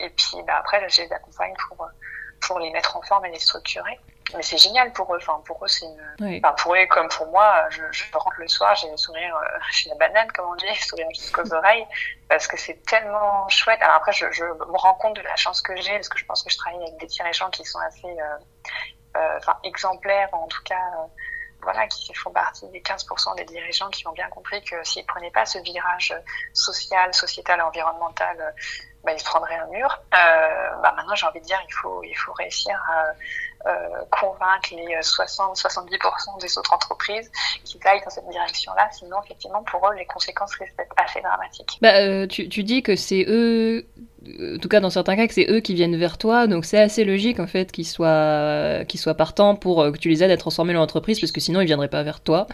Et puis bah, après, je les accompagne pour, pour les mettre en forme et les structurer. Mais c'est génial pour eux. Enfin, pour eux, c'est une. Enfin, pour eux comme pour moi, je, je, rentre le soir, j'ai le sourire, euh, j'ai la banane, comme on dit, le sourire jusqu'aux oreilles, parce que c'est tellement chouette. Alors après, je, je, me rends compte de la chance que j'ai, parce que je pense que je travaille avec des dirigeants qui sont assez, euh, euh, enfin, exemplaires, en tout cas voilà, qui font partie des 15% des dirigeants qui ont bien compris que s'ils ne prenaient pas ce virage social, sociétal, environnemental, bah, ils prendraient un mur. Euh, bah, maintenant, j'ai envie de dire, il faut, il faut réussir à euh, convaincre les 60-70% des autres entreprises qui aillent dans cette direction-là. Sinon, effectivement, pour eux, les conséquences risquent d'être assez dramatiques. Bah, euh, tu, tu dis que c'est eux en tout cas dans certains cas, que c'est eux qui viennent vers toi, donc c'est assez logique en fait qu'ils soient, qu'ils soient partants pour euh, que tu les aides à transformer leur entreprise, parce que sinon ils viendraient pas vers toi.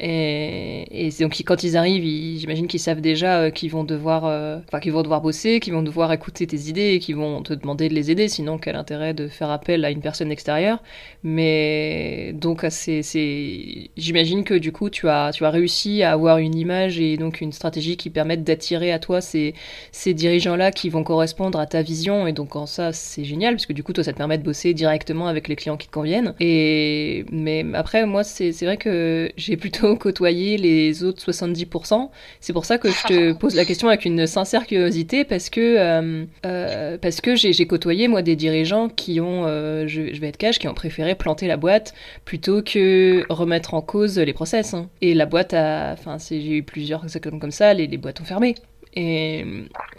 Et, donc quand ils arrivent, j'imagine qu'ils savent déjà euh, qu'ils vont devoir, euh, enfin qu'ils vont devoir bosser, qu'ils vont devoir écouter tes idées, et qu'ils vont te demander de les aider, sinon quel intérêt de faire appel à une personne extérieure? Mais donc c'est, j'imagine que du coup tu as, tu as réussi à avoir une image et donc une stratégie qui permettent d'attirer à toi ces, ces dirigeants-là qui vont correspondre à ta vision et donc en ça c'est génial parce que du coup toi ça te permet de bosser directement avec les clients qui te conviennent. Et mais après moi c'est vrai que j'ai plutôt côtoyé les autres 70% c'est pour ça que je te pose la question avec une sincère curiosité parce que euh, euh, parce que j'ai côtoyé moi des dirigeants qui ont euh, je, vais être cash qui ont préféré planter la boîte plutôt que remettre en cause les process hein. et la boîte a enfin j'ai eu plusieurs comme, comme ça les, les boîtes ont fermé et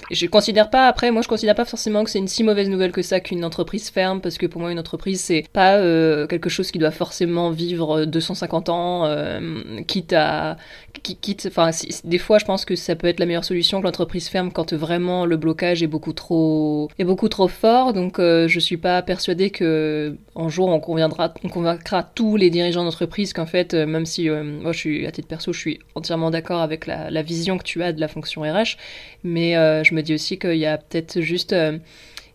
je considère pas, après, moi je considère pas forcément que c'est une si mauvaise nouvelle que ça qu'une entreprise ferme, parce que pour moi une entreprise c'est pas euh, quelque chose qui doit forcément vivre 250 ans, euh, quitte à. Quitte, enfin, des fois je pense que ça peut être la meilleure solution que l'entreprise ferme quand vraiment le blocage est beaucoup trop, est beaucoup trop fort, donc euh, je suis pas persuadée que un jour on, conviendra, on convaincra tous les dirigeants d'entreprise qu'en fait, même si moi je suis, à titre perso, je suis entièrement d'accord avec la vision que tu as de la fonction RH, mais euh, je me dis aussi qu'il y a peut-être juste euh,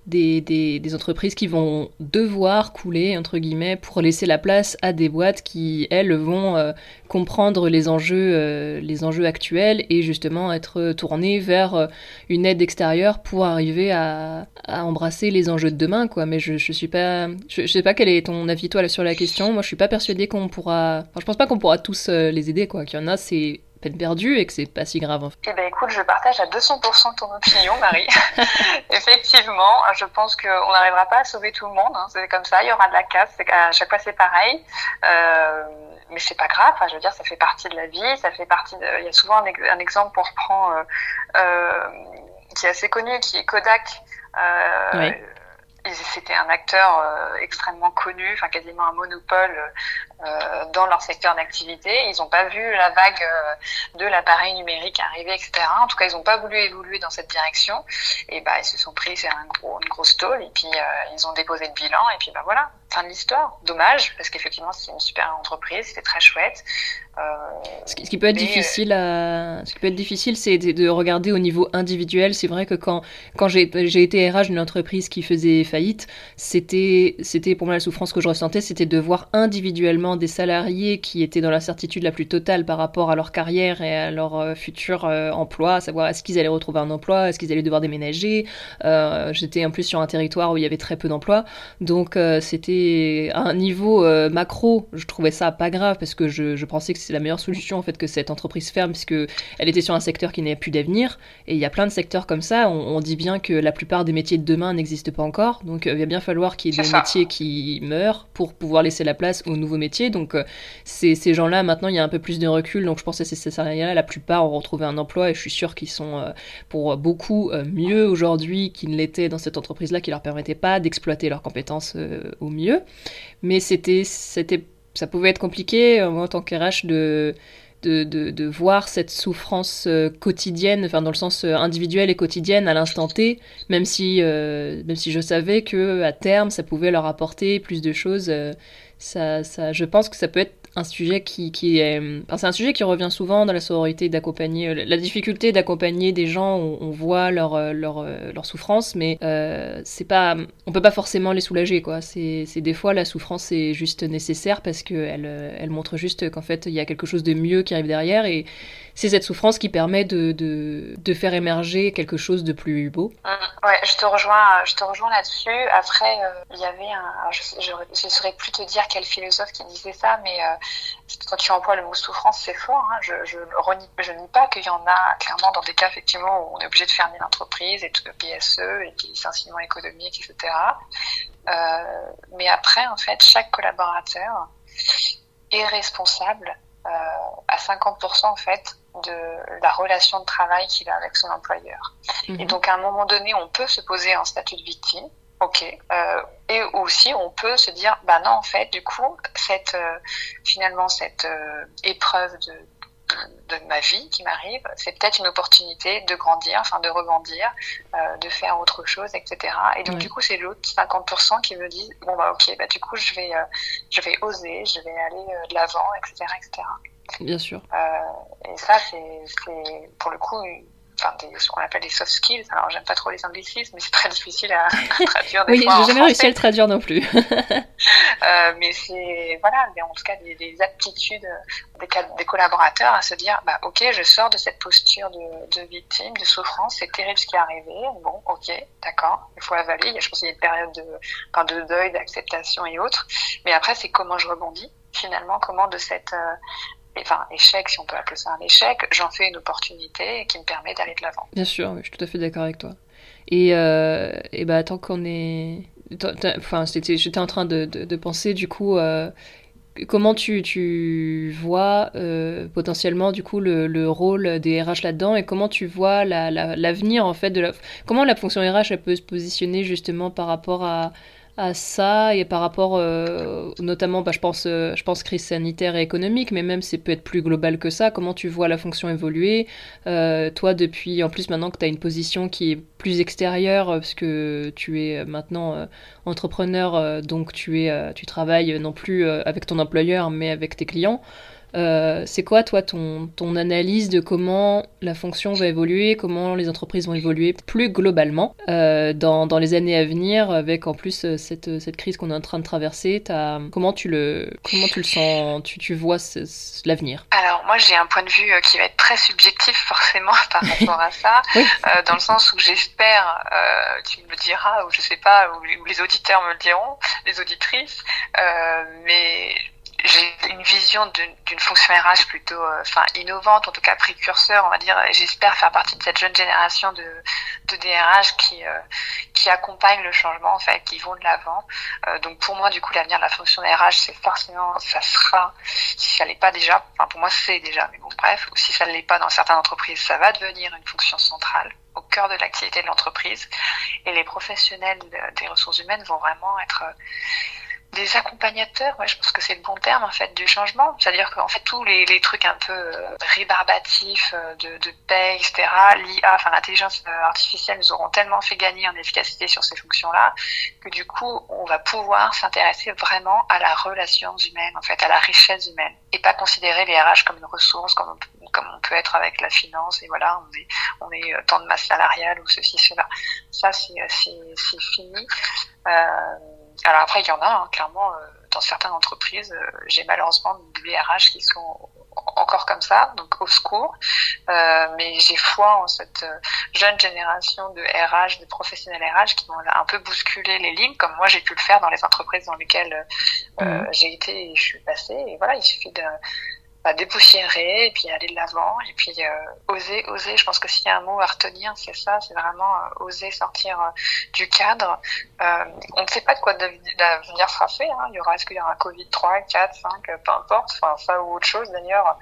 des, des, entreprises qui vont devoir couler, entre guillemets, pour laisser la place à des boîtes qui, elles, vont euh, comprendre les enjeux, les enjeux actuels et justement être tournées vers une aide extérieure pour arriver à, embrasser les enjeux de demain, quoi. Mais je, je. Je, sais pas quel est ton avis, toi, sur la question. Moi, je suis pas persuadée qu'on pourra... Je pense pas qu'on pourra tous les aider, quoi. Qu'il y en a, c'est peine perdue et que c'est pas si grave. Eh ben écoute, je partage à 200% ton opinion, Marie. Effectivement, je pense qu'on n'arrivera pas à sauver tout le monde. Hein. C'est comme ça, il y aura de la casse. À chaque fois, c'est pareil. Euh, mais c'est pas grave. je veux dire, ça fait partie de la vie. Ça fait partie. De... Il y a souvent un, exemple pour reprendre euh, euh, qui est assez connu, qui est Kodak. Euh, oui c'était un acteur euh, extrêmement connu, enfin quasiment un monopole euh, dans leur secteur d'activité. Ils n'ont pas vu la vague euh, de l'appareil numérique arriver, etc. En tout cas, ils n'ont pas voulu évoluer dans cette direction. Et bah, ils se sont pris c'est un gros, une grosse tôle et puis ils ont déposé le bilan et puis bah voilà, fin de l'histoire. Dommage parce qu'effectivement c'est une super entreprise, c'était très chouette. Euh, ce, qui, peut être difficile à... ce qui peut être difficile, c'est de, regarder au niveau individuel. C'est vrai que quand, quand j'ai été RH d'une entreprise qui faisait faillite, c'était pour moi la souffrance que je ressentais, c'était de voir individuellement des salariés qui étaient dans l'incertitude la plus totale par rapport à leur carrière et à leur euh, futur euh, emploi, à savoir est-ce qu'ils allaient retrouver un emploi, est-ce qu'ils allaient devoir déménager. J'étais en plus sur un territoire où il y avait très peu d'emplois, donc c'était à un niveau euh, macro, je trouvais ça pas grave parce que je, je pensais que c'est la meilleure solution en fait que cette entreprise ferme puisque elle était sur un secteur qui n'avait plus d'avenir et il y a plein de secteurs comme ça. On, dit bien que la plupart des métiers de demain n'existent pas encore, donc il va bien falloir qu'il y ait des métiers qui meurent pour pouvoir laisser la place aux nouveaux métiers. Donc ces, ces gens-là maintenant il y a un peu plus de recul, donc je pense que ces salariés-là, la plupart ont retrouvé un emploi et je suis sûre qu'ils sont pour beaucoup mieux aujourd'hui qu'ils ne l'étaient dans cette entreprise-là qui leur permettait pas d'exploiter leurs compétences euh, au mieux. Mais c'était, c'était, ça pouvait être compliqué euh, en tant qu'RH de, de, de, voir cette souffrance euh, quotidienne, enfin dans le sens individuel et quotidienne à l'instant T, même si, même si je savais que à terme ça pouvait leur apporter plus de choses. ça, ça, je pense que ça peut être un sujet qui, qui est. c'est un sujet qui revient souvent dans la sororité d'accompagner. Euh, la difficulté d'accompagner des gens où on voit leur, euh, leur, euh, leur souffrance, mais c'est pas. On peut pas forcément les soulager, quoi. C'est des fois la souffrance est juste nécessaire parce qu'elle elle montre juste qu'en fait il y a quelque chose de mieux qui arrive derrière et c'est cette souffrance qui permet de, de, faire émerger quelque chose de plus beau. Mmh, ouais, je te rejoins, je te rejoins là-dessus. Après, il y avait un, je, je, saurais plus te dire quel philosophe qui disait ça, mais quand tu emploies le mot souffrance, c'est fort. Hein. Je, je, renie, nie pas qu'il y en a clairement dans des cas effectivement où on est obligé de fermer l'entreprise et tout le PSE et puis licenciement économique, etc. Euh, mais après, en fait, chaque collaborateur est responsable euh, à 50% en fait de la relation de travail qu'il a avec son employeur. Et mhm. donc à un moment donné, on peut se poser en statut de victime Ok. Euh, et aussi, on peut se dire, bah non, en fait, du coup, cette euh, finalement cette euh, épreuve de, de, ma vie qui m'arrive, c'est peut-être une opportunité de grandir, enfin de rebondir, de faire autre chose, etc. Et donc du coup, c'est l'autre 50% qui me dit, bon bah ok, bah du coup, je vais, je vais oser, je vais aller de l'avant, etc., etc. Bien sûr. et ça, c'est pour le coup enfin ce qu'on appelle les soft skills. Alors j'aime pas trop les anglicismes, mais c'est très difficile à, traduire. Des oui, j'ai jamais réussi à le traduire non plus. euh, mais c'est voilà, mais en tout cas des, aptitudes des, des, collaborateurs à se dire, bah ok, je sors de cette posture de, de victime, de souffrance, c'est terrible ce qui est arrivé. Bon, ok, d'accord, il faut avaler. Je pense qu'il y a une période de, enfin, de deuil, d'acceptation et autres. Mais après, c'est comment je rebondis finalement, comment de cette euh, enfin échec, si on peut appeler ça un échec, j'en fais une opportunité qui me permet d'aller de l'avant. Bien sûr, je suis tout à fait d'accord avec toi. Et, euh, bah, tant qu'on est. Enfin, j'étais en train de, penser, du coup, euh, comment tu, vois euh, potentiellement, du coup, le, le, rôle des RH là-dedans et comment tu vois l'avenir, la, en fait, de la. Comment la fonction RH, elle peut se positionner justement par rapport à à ça et par rapport euh, notamment bah, je pense euh, je pense crise sanitaire et économique mais même c'est peut être plus global que ça comment tu vois la fonction évoluer euh, toi depuis en plus maintenant que tu as une position qui est plus extérieure parce que tu es maintenant entrepreneur donc tu es tu travailles non plus avec ton employeur mais avec tes clients euh, c'est quoi, toi, ton, ton analyse de comment la fonction va évoluer, comment les entreprises vont évoluer plus globalement euh, dans, dans, les années à venir, avec en plus euh, cette, cette crise qu'on est en train de traverser as, comment, tu le, comment tu le sens, tu, tu vois l'avenir? Alors, moi, j'ai un point de vue qui va être très subjectif, forcément, par rapport à ça, dans le sens où j'espère, tu me le diras, ou je sais pas, ou, ou, les auditeurs me le diront, les auditrices, mais j'ai une vision d'une fonction RH plutôt euh, enfin innovante, en tout cas précurseur, on va dire. J'espère faire partie de cette jeune génération de, de DRH qui, euh, qui accompagne le changement, en fait, qui vont de l'avant. Euh, donc pour moi, du coup, l'avenir de la fonction RH, c'est forcément, ça sera, si ça l'est pas déjà, enfin pour moi c'est déjà, mais bon bref, ou si ça ne l'est pas dans certaines entreprises, ça va devenir une fonction centrale au cœur de l'activité de l'entreprise. Et les professionnels des ressources humaines vont vraiment être des accompagnateurs, ouais, je pense que c'est le bon terme en fait du changement. C'est-à-dire qu'en fait tous les, les, trucs un peu euh, rébarbatifs euh, de, de paix, etc. L'IA, enfin l'intelligence euh, artificielle nous auront tellement fait gagner en efficacité sur ces fonctions-là que du coup on va pouvoir s'intéresser vraiment à la relation humaine, en fait, à la richesse humaine, et pas considérer les RH comme une ressource, comme comme on peut être avec la finance et voilà on est on est tant de masse salariale ou ceci cela. Ça c'est c'est fini. Euh, alors après, il y en a, hein, clairement, euh, dans certaines entreprises, euh, j'ai malheureusement des RH qui sont encore comme ça, donc au secours. Euh, mais j'ai foi en cette jeune génération de RH, de professionnels RH qui vont un peu bousculer les lignes, comme moi j'ai pu le faire dans les entreprises dans lesquelles mmh. j'ai été et je suis passée. Et voilà, il suffit de dépoussiérer et puis aller de l'avant et puis euh, oser oser. Je pense que s'il y a un mot à retenir c'est ça c'est vraiment euh, oser sortir euh, du cadre. On ne sait pas de quoi l'avenir sera fait hein. il y aura est-ce qu'il y aura un Covid 3 4 5 peu importe enfin ça ou autre chose d'ailleurs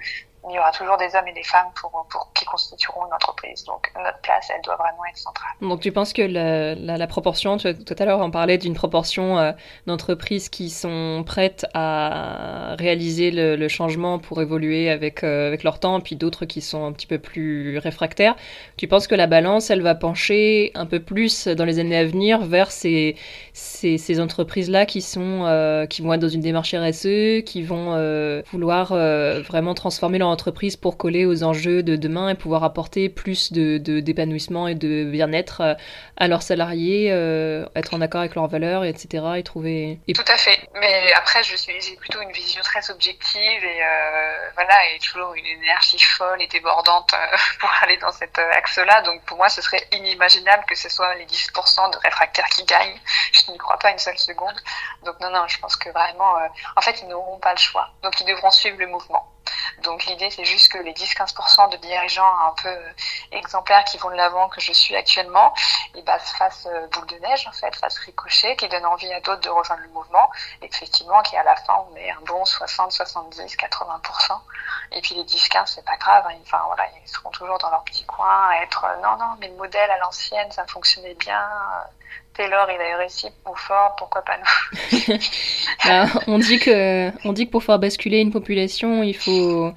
il y aura toujours des hommes et des femmes pour, qui constitueront une entreprise. Donc notre place, elle doit vraiment être centrale. Donc tu penses que la, proportion, tout à l'heure on parlait d'une proportion euh, d'entreprises qui sont prêtes à réaliser le, changement pour évoluer avec, euh, avec leur temps, puis d'autres qui sont un petit peu plus réfractaires. Tu penses que la balance, elle va pencher un peu plus dans les années à venir vers ces, ces, entreprises-là qui, euh, qui vont être dans une démarche RSE, qui vont vouloir vraiment transformer leur entreprise pour coller aux enjeux de demain et pouvoir apporter plus de, d'épanouissement et de bien-être euh, à leurs salariés, euh, être en accord avec leurs valeurs, etc. Et trouver. Tout à fait. Mais après, j'ai plutôt une vision très objective et euh, voilà, et toujours une énergie folle et débordante pour aller dans cet axe-là. Donc pour moi, ce serait inimaginable que ce soit les 10% de réfractaires qui gagnent. Je n'y crois pas une seule seconde. Donc non, non, je pense que vraiment, en fait, ils n'auront pas le choix. Donc ils devront suivre le mouvement. Donc l'idée, c'est juste que les 10-15% de dirigeants un peu euh, exemplaires qui vont de l'avant, que je suis actuellement, et bah, se fassent boule de neige, en fait, fassent ricochet, qui donnent envie à d'autres de rejoindre le mouvement, et effectivement, à la fin, on met un bon 60, 70, 80%. Et puis les 10-15, c'est pas grave, hein. enfin voilà, ils seront toujours dans leur petit coin, à être euh, non, non, mais le modèle à l'ancienne, ça fonctionnait bien. Taylor, il a réussi pour fort, pourquoi pas nous bah, on, dit que, on dit que pour faire basculer une population, il faut,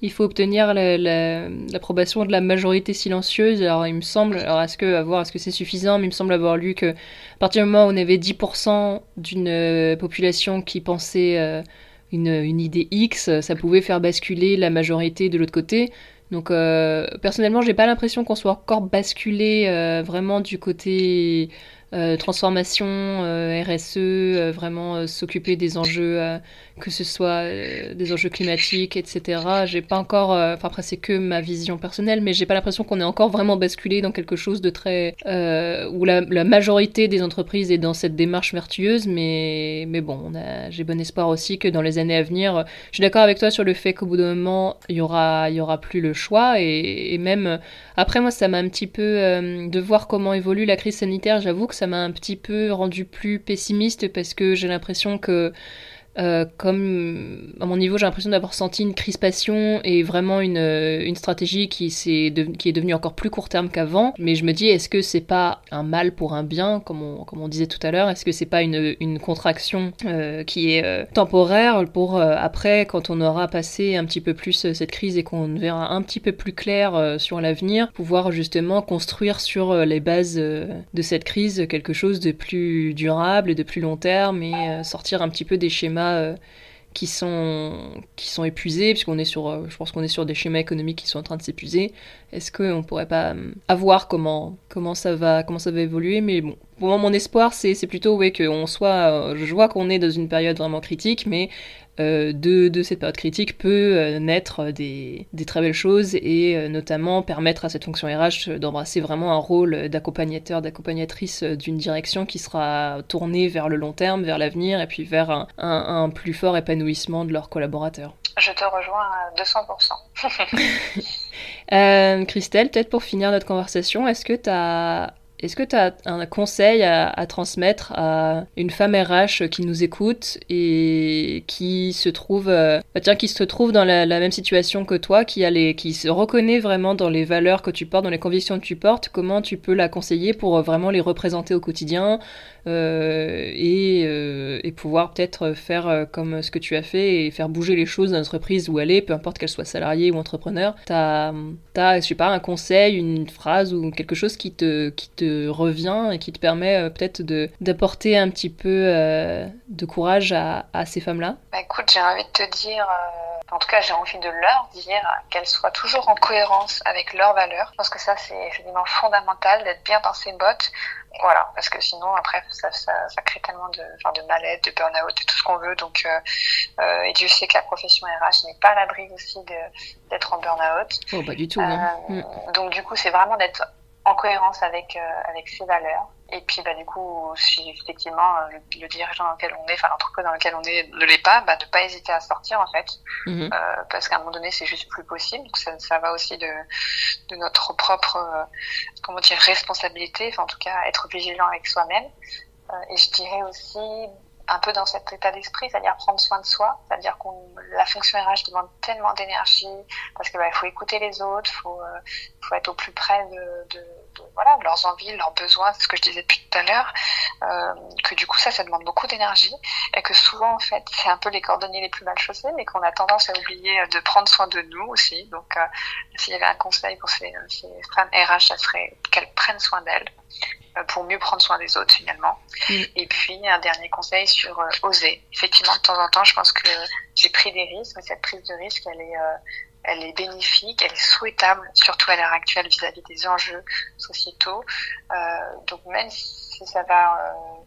il faut obtenir l'approbation de la majorité silencieuse. Alors il me semble, alors est-ce que, à est-ce que c'est suffisant, mais il me semble avoir lu que à partir du moment où on avait 10% d'une euh, population qui pensait euh, une, idée X, ça pouvait faire basculer la majorité de l'autre côté. Donc euh, personnellement, j'ai pas l'impression qu'on soit encore basculé vraiment du côté euh, transformation, euh, RSE, euh, vraiment s'occuper des enjeux, que ce soit des enjeux climatiques, etc. J'ai pas encore, enfin après c'est que ma vision personnelle, mais j'ai pas l'impression qu'on est encore vraiment basculé dans quelque chose de très, où la, majorité des entreprises est dans cette démarche vertueuse, mais mais bon, j'ai bon espoir aussi que dans les années à venir, je suis d'accord avec toi sur le fait qu'au bout d'un moment il y aura y aura plus le choix et, même après moi ça m'a un petit peu de voir comment évolue la crise sanitaire, j'avoue que m'a un petit peu rendu plus pessimiste parce que j'ai l'impression que euh, comme à mon niveau, j'ai l'impression d'avoir senti une crispation et vraiment une, euh, une stratégie qui, est qui est devenue encore plus court terme qu'avant. Mais je me dis, est-ce que c'est pas un mal pour un bien, comme on, comme on disait tout à l'heure? Est-ce que c'est pas une, une contraction euh, qui est temporaire pour après, quand on aura passé un petit peu plus cette crise et qu'on verra un petit peu plus clair sur l'avenir, pouvoir justement construire sur les bases de cette crise quelque chose de plus durable et de plus long terme et sortir un petit peu des schémas euh, qui sont, qui sont épuisés, puisqu'on est sur, euh, je pense qu'on est sur des schémas économiques qui sont en train de s'épuiser. Est-ce qu'on pourrait pas avoir comment, comment, ça va, comment ça va évoluer? Mais bon, pour moi, mon espoir, c'est plutôt ouais, qu'on soit. je vois qu'on est dans une période vraiment critique, mais euh, de, de, cette période critique peut euh, naître des, des, très belles choses et euh, notamment permettre à cette fonction RH d'embrasser vraiment un rôle d'accompagnateur, d'accompagnatrice d'une direction qui sera tournée vers le long terme, vers l'avenir et puis vers un, un, un, plus fort épanouissement de leurs collaborateurs. Je te rejoins à 200%. Christelle, peut-être pour finir notre conversation, est-ce que tu as est-ce que tu as un conseil à, transmettre à une femme RH qui nous écoute et qui se trouve, euh, bah tiens, qui se trouve dans la, même situation que toi, qui, qui se reconnaît vraiment dans les valeurs que tu portes, dans les convictions que tu portes? Comment tu peux la conseiller pour vraiment les représenter au quotidien euh, et, euh, et, pouvoir peut-être faire euh, comme ce que tu as fait et faire bouger les choses dans l'entreprise où elle est, peu importe qu'elle soit salariée ou entrepreneur. Tu as, je sais pas, un conseil, une phrase ou quelque chose qui te, qui te revient et qui te permet peut-être d'apporter un petit peu de courage à, à ces femmes-là? Bah Écoute, j'ai envie de te dire en tout cas, j'ai envie de leur dire qu'elles soient toujours en cohérence avec leurs valeurs. Je pense que ça, c'est effectivement fondamental d'être bien dans ses bottes. Voilà, parce que sinon, après, ça, ça, ça crée tellement de, enfin, de mal-être, de burn-out, de tout ce qu'on veut. Donc, euh, euh, et Dieu sait que la profession RH n'est pas à l'abri aussi d'être en burn-out. Oh, pas du tout. Hein. Euh, mm. Donc, du coup, c'est vraiment d'être en cohérence avec, euh, avec ses valeurs. Et puis, bah, du coup, si effectivement euh, le, dirigeant dans lequel on est, enfin l'entreprise dans laquelle on est ne l'est pas, bah, ne pas hésiter à sortir en fait, Mhm. euh, parce qu'à un moment donné, c'est juste plus possible. Donc ça, ça va aussi de, de notre propre, euh, comment dire, responsabilité. Enfin, en tout cas, être vigilant avec soi-même. Euh, et je dirais aussi un peu dans cet état d'esprit, c'est-à-dire prendre soin de soi, c'est-à-dire qu'on la fonction RH demande tellement d'énergie parce que bah, faut écouter les autres, faut euh, faut être au plus près de, de, voilà leurs envies, leurs besoins, c'est ce que je disais depuis tout à l'heure, euh, que du coup ça ça demande beaucoup d'énergie et que souvent en fait c'est un peu les cordonniers les plus mal chaussés, mais qu'on a tendance à oublier de prendre soin de nous aussi. Donc euh, s'il y avait un conseil pour ces, ces femmes RH, ça serait qu'elles prennent soin d'elles euh, pour mieux prendre soin des autres finalement. Et puis un dernier conseil sur euh, oser. Effectivement, de temps en temps, je pense que j'ai pris des risques, mais cette prise de risque, elle est, euh, elle est bénéfique, elle est souhaitable, surtout à l'heure actuelle vis-à-vis des enjeux sociétaux. Euh, donc même si ça va euh,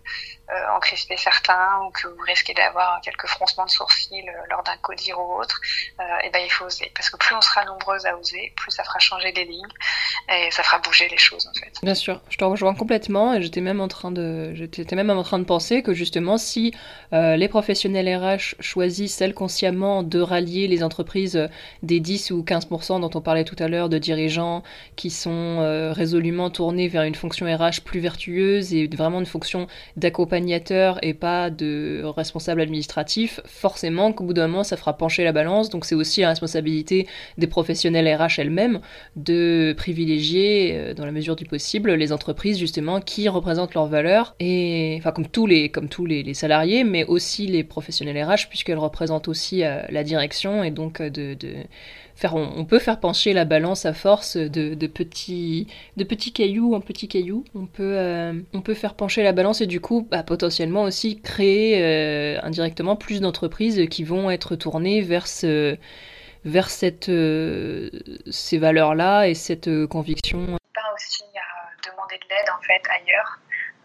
en crisper certains ou que vous risquez d'avoir quelques froncements de sourcils euh, lors d'un codir ou autre, euh, et ben il faut oser parce que plus on sera nombreuses à oser, plus ça fera changer les lignes et ça fera bouger les choses en fait. Bien sûr, je te rejoins complètement et j'étais même en train de, j'étais même en train de penser que justement si euh, les professionnels RH choisissent inconsciemment de rallier les entreprises euh, des 10 ou 15% dont on parlait tout à l'heure de dirigeants qui sont euh, résolument tournés vers une fonction RH plus vertueuse et vraiment une fonction d'accompagnateur et pas de responsable administratif, forcément qu'au bout d'un moment ça fera pencher la balance. Donc c'est aussi la responsabilité des professionnels RH elles-mêmes de privilégier, euh, dans la mesure du possible, les entreprises justement qui représentent leurs valeurs et enfin comme tous les comme tous les, salariés, mais aussi les professionnels RH puisqu'elles représentent aussi euh, la direction et donc euh, de on, peut faire pencher la balance à force de, petits de petits cailloux en petits cailloux. On peut euh, on peut faire pencher la balance et du coup bah, potentiellement aussi créer euh, indirectement plus d'entreprises qui vont être tournées vers ce vers cette, euh, ces valeurs-là et cette conviction. Pas aussi à demander de l'aide en fait ailleurs.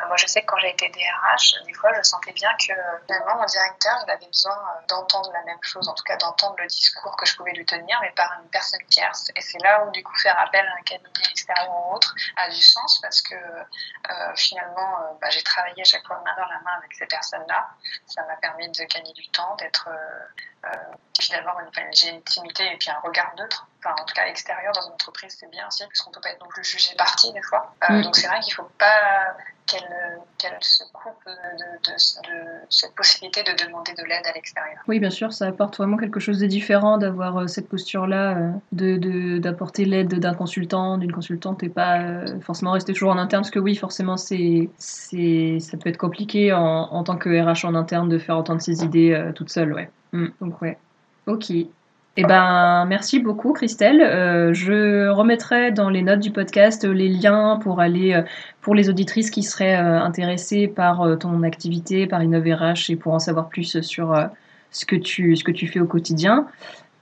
Euh, Moi, je sais que quand j'ai été DRH, des fois, je sentais bien que finalement, mon directeur, il avait besoin euh, d'entendre la même chose, en tout cas d'entendre le discours que je pouvais lui tenir, mais par une personne tierce. Et c'est là où, du coup, faire appel à un cabinet extérieur ou autre a du sens parce que euh, finalement, euh, bah, j'ai travaillé à chaque fois main dans la main avec ces personnes-là. Ça m'a permis de gagner du temps, d'être euh, euh, d'avoir une, une intimité et puis un regard neutre, enfin en tout cas extérieur dans une entreprise, c'est bien aussi, parce qu'on peut pas être non plus jugé parti des fois. Euh, Mm. Donc c'est vrai qu'il faut pas qu'elle qu'elle se coupe de, de, de, cette possibilité de demander de l'aide à l'extérieur. Oui, bien sûr, ça apporte vraiment quelque chose de différent d'avoir euh, cette posture-là, euh, de de- d'apporter l'aide d'un consultant, d'une consultante et pas euh, forcément rester toujours en interne, parce que oui, forcément, c'est, ça peut être compliqué en, en tant que RH en interne de faire entendre ses idées euh, toute seule, ouais. Mm, donc ouais, ok. Eh ben, merci beaucoup, Christelle. Euh, je remettrai dans les notes du podcast les liens pour aller, euh, pour les auditrices qui seraient euh, intéressées par ton activité, par InnoveRH et pour en savoir plus sur ce que tu, ce que tu fais au quotidien.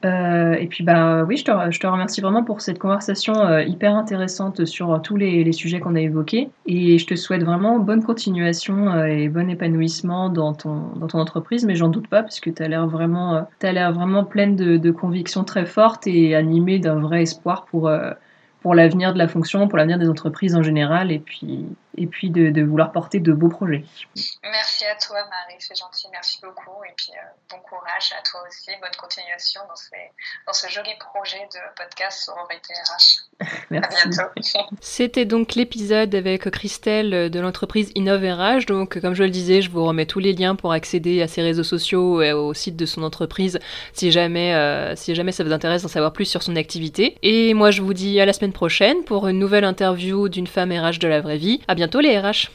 Euh, et puis, bah oui, je te, je te remercie vraiment pour cette conversation euh, hyper intéressante sur tous les, les sujets qu'on a évoqués. Et je te souhaite vraiment bonne continuation euh, et bon épanouissement dans ton, dans ton entreprise, mais j'en doute pas, parce que tu as l'air vraiment, euh, l'air vraiment pleine de, de convictions très fortes et animée d'un vrai espoir pour, euh, pour l'avenir de la fonction, pour l'avenir des entreprises en général, et puis, et puis de, de vouloir porter de beaux projets. Merci à toi Marie, c'est gentil, merci beaucoup. Et puis euh, bon courage à toi aussi, bonne continuation dans, ces, dans ce joli projet de podcast Sororité RH. À Merci. bientôt. C'était donc l'épisode avec Christelle de l'entreprise InnoveRH. Donc, comme je le disais, je vous remets tous les liens pour accéder à ses réseaux sociaux et au site de son entreprise si jamais, euh, si jamais ça vous intéresse d'en savoir plus sur son activité. Et moi, je vous dis à la semaine prochaine pour une nouvelle interview d'une femme RH de la vraie vie. À bientôt les RH!